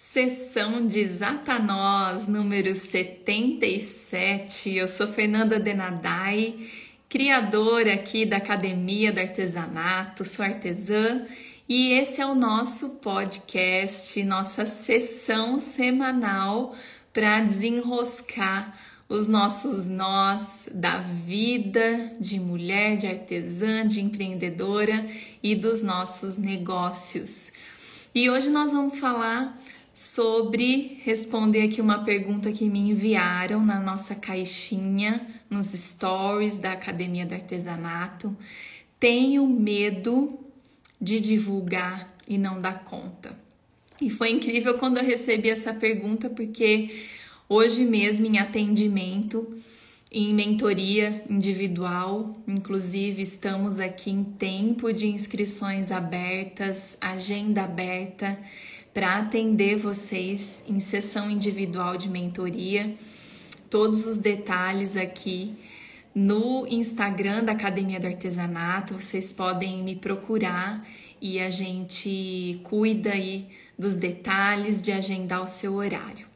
Sessão de Zatanós, número 77. Eu sou Fernanda Denadai, criadora aqui da Academia do Artesanato, sou artesã e esse é o nosso podcast, nossa sessão semanal para desenroscar os nossos nós da vida de mulher, de artesã, de empreendedora e dos nossos negócios. E hoje nós vamos falar sobre responder aqui uma pergunta que me enviaram na nossa caixinha, nos stories da Academia do Artesanato. Tenho medo de divulgar e não dar conta. E foi incrível quando eu recebi essa pergunta, porque Hoje mesmo em atendimento, em mentoria individual, inclusive estamos aqui em tempo de inscrições abertas, agenda aberta para atender vocês em sessão individual de mentoria. Todos os detalhes aqui no Instagram da Academia do Artesanato, vocês podem me procurar e a gente cuida aí dos detalhes de agendar o seu horário.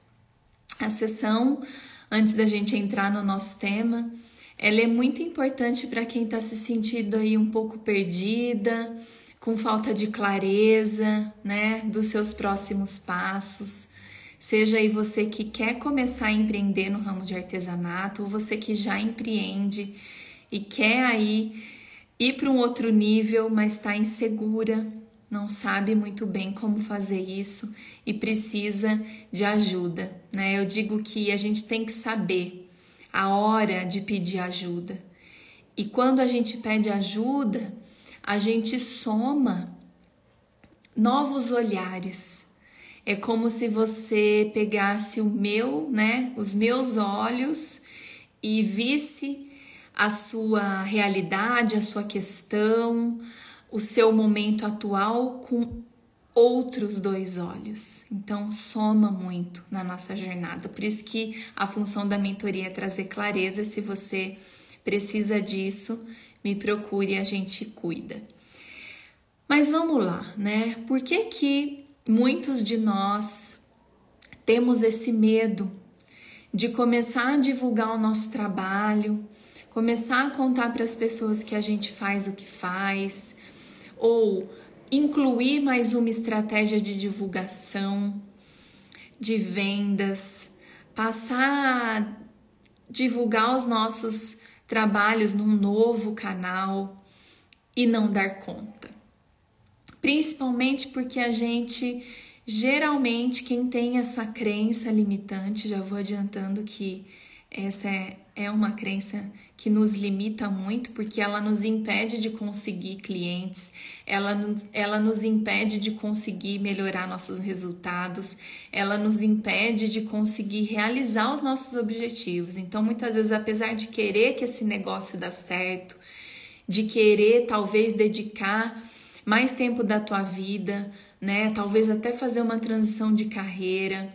A sessão, antes da gente entrar no nosso tema, ela é muito importante para quem está se sentindo aí um pouco perdida, com falta de clareza, né, dos seus próximos passos. Seja aí você que quer começar a empreender no ramo de artesanato, ou você que já empreende e quer aí ir para um outro nível, mas está insegura, não sabe muito bem como fazer isso e precisa de ajuda, né? Eu digo que a gente tem que saber a hora de pedir ajuda. E quando a gente pede ajuda, a gente soma novos olhares. É como se você pegasse o meu, né, os meus olhos e visse a sua realidade, a sua questão, o seu momento atual com outros dois olhos. Então, soma muito na nossa jornada. Por isso que a função da mentoria é trazer clareza. Se você precisa disso, me procure, a gente cuida. Mas vamos lá, né? Por que que muitos de nós temos esse medo de começar a divulgar o nosso trabalho, começar a contar para as pessoas que a gente faz o que faz, ou incluir mais uma estratégia de divulgação, de vendas, passar a divulgar os nossos trabalhos num novo canal e não dar conta. Principalmente porque a gente geralmente quem tem essa crença limitante, já vou adiantando que essa é, é uma crença que nos limita muito porque ela nos impede de conseguir clientes, ela nos, ela nos impede de conseguir melhorar nossos resultados, ela nos impede de conseguir realizar os nossos objetivos. Então, muitas vezes, apesar de querer que esse negócio dê certo, de querer talvez dedicar mais tempo da tua vida, né? Talvez até fazer uma transição de carreira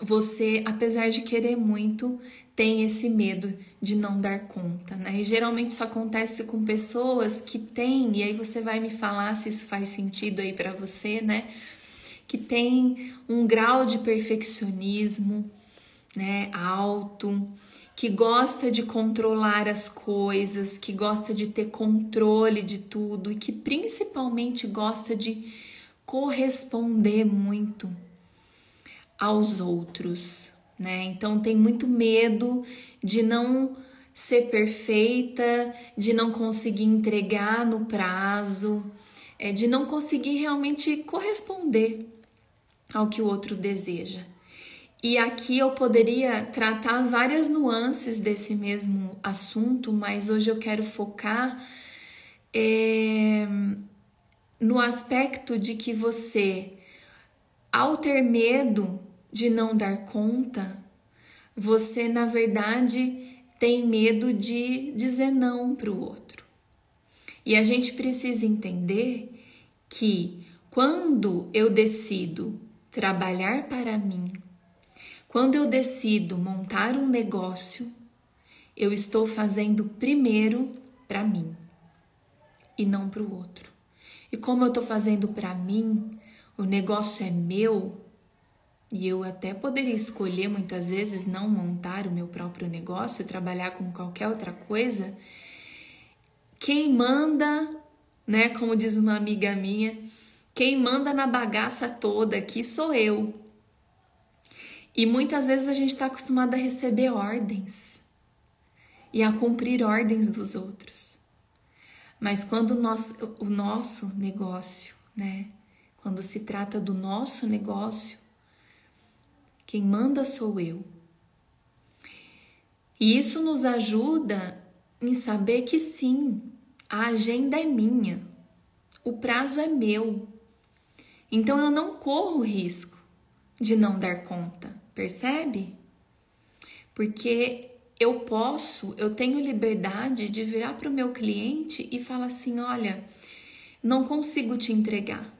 você, apesar de querer muito, tem esse medo de não dar conta, né? E geralmente isso acontece com pessoas que têm, e aí você vai me falar se isso faz sentido aí para você, né? Que tem um grau de perfeccionismo, né, alto, que gosta de controlar as coisas, que gosta de ter controle de tudo e que principalmente gosta de corresponder muito aos outros, né? Então tem muito medo de não ser perfeita, de não conseguir entregar no prazo, é, de não conseguir realmente corresponder ao que o outro deseja. E aqui eu poderia tratar várias nuances desse mesmo assunto, mas hoje eu quero focar é, no aspecto de que você, ao ter medo de não dar conta, você na verdade tem medo de dizer não para o outro. E a gente precisa entender que quando eu decido trabalhar para mim, quando eu decido montar um negócio, eu estou fazendo primeiro para mim e não para o outro. E como eu estou fazendo para mim, o negócio é meu, e eu até poderia escolher muitas vezes não montar o meu próprio negócio, trabalhar com qualquer outra coisa. Quem manda, né, como diz uma amiga minha, quem manda na bagaça toda aqui sou eu. E muitas vezes a gente está acostumado a receber ordens e a cumprir ordens dos outros. Mas quando o nosso, o nosso negócio, né? Quando se trata do nosso negócio, quem manda sou eu. E isso nos ajuda em saber que sim, a agenda é minha, o prazo é meu. Então eu não corro risco de não dar conta, percebe? Porque eu posso, eu tenho liberdade de virar para o meu cliente e falar assim: olha, não consigo te entregar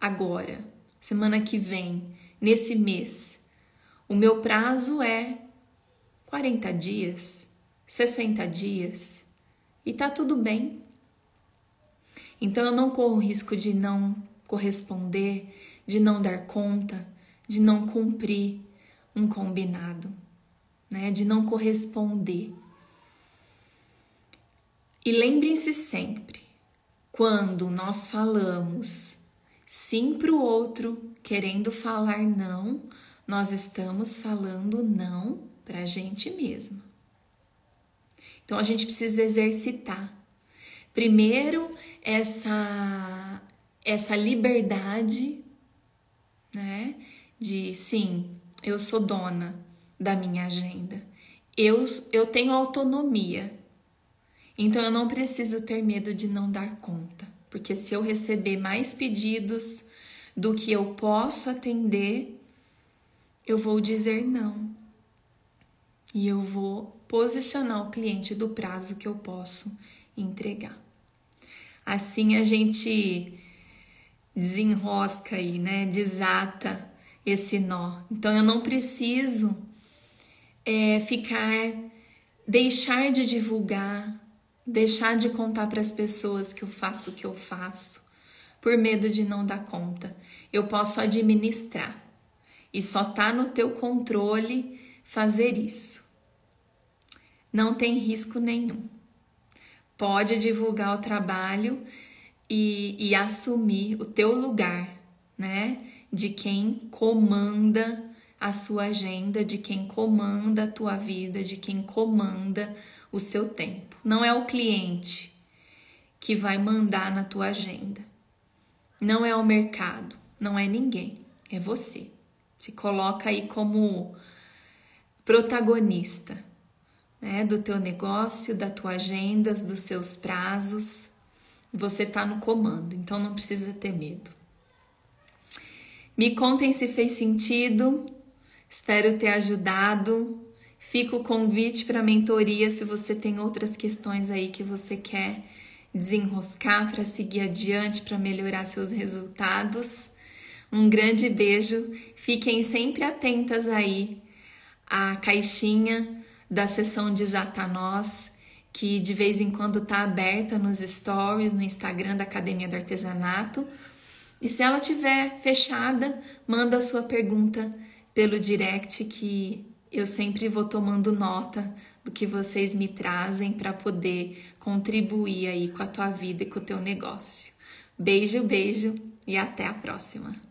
agora, semana que vem, nesse mês. O meu prazo é 40 dias, 60 dias e tá tudo bem. Então eu não corro o risco de não corresponder, de não dar conta, de não cumprir um combinado né? De não corresponder. E lembrem-se sempre, quando nós falamos sim para o outro, querendo falar não, nós estamos falando não para a gente mesma. Então a gente precisa exercitar. Primeiro, essa, essa liberdade, né? De sim, eu sou dona, da minha agenda. Eu, eu tenho autonomia, então eu não preciso ter medo de não dar conta, porque se eu receber mais pedidos do que eu posso atender, eu vou dizer não. E eu vou posicionar o cliente do prazo que eu posso entregar. Assim a gente desenrosca aí, né? Desata esse nó. Então eu não preciso é, ficar, deixar de divulgar, deixar de contar para as pessoas que eu faço o que eu faço, por medo de não dar conta. Eu posso administrar e só tá no teu controle fazer isso. Não tem risco nenhum. Pode divulgar o trabalho e, e assumir o teu lugar, né? De quem comanda a sua agenda, de quem comanda a tua vida, de quem comanda o seu tempo. Não é o cliente que vai mandar na tua agenda. Não é o mercado, não é ninguém, é você. Se coloca aí como protagonista, né, do teu negócio, da tua agenda, dos seus prazos. Você está no comando, então não precisa ter medo. Me contem se fez sentido. Espero ter ajudado. Fica o convite para mentoria se você tem outras questões aí que você quer desenroscar para seguir adiante, para melhorar seus resultados. Um grande beijo. Fiquem sempre atentas aí à caixinha da sessão de Zatanós, que de vez em quando está aberta nos stories no Instagram da Academia do Artesanato. E se ela tiver fechada, manda a sua pergunta pelo direct que eu sempre vou tomando nota do que vocês me trazem para poder contribuir aí com a tua vida e com o teu negócio. Beijo, beijo e até a próxima.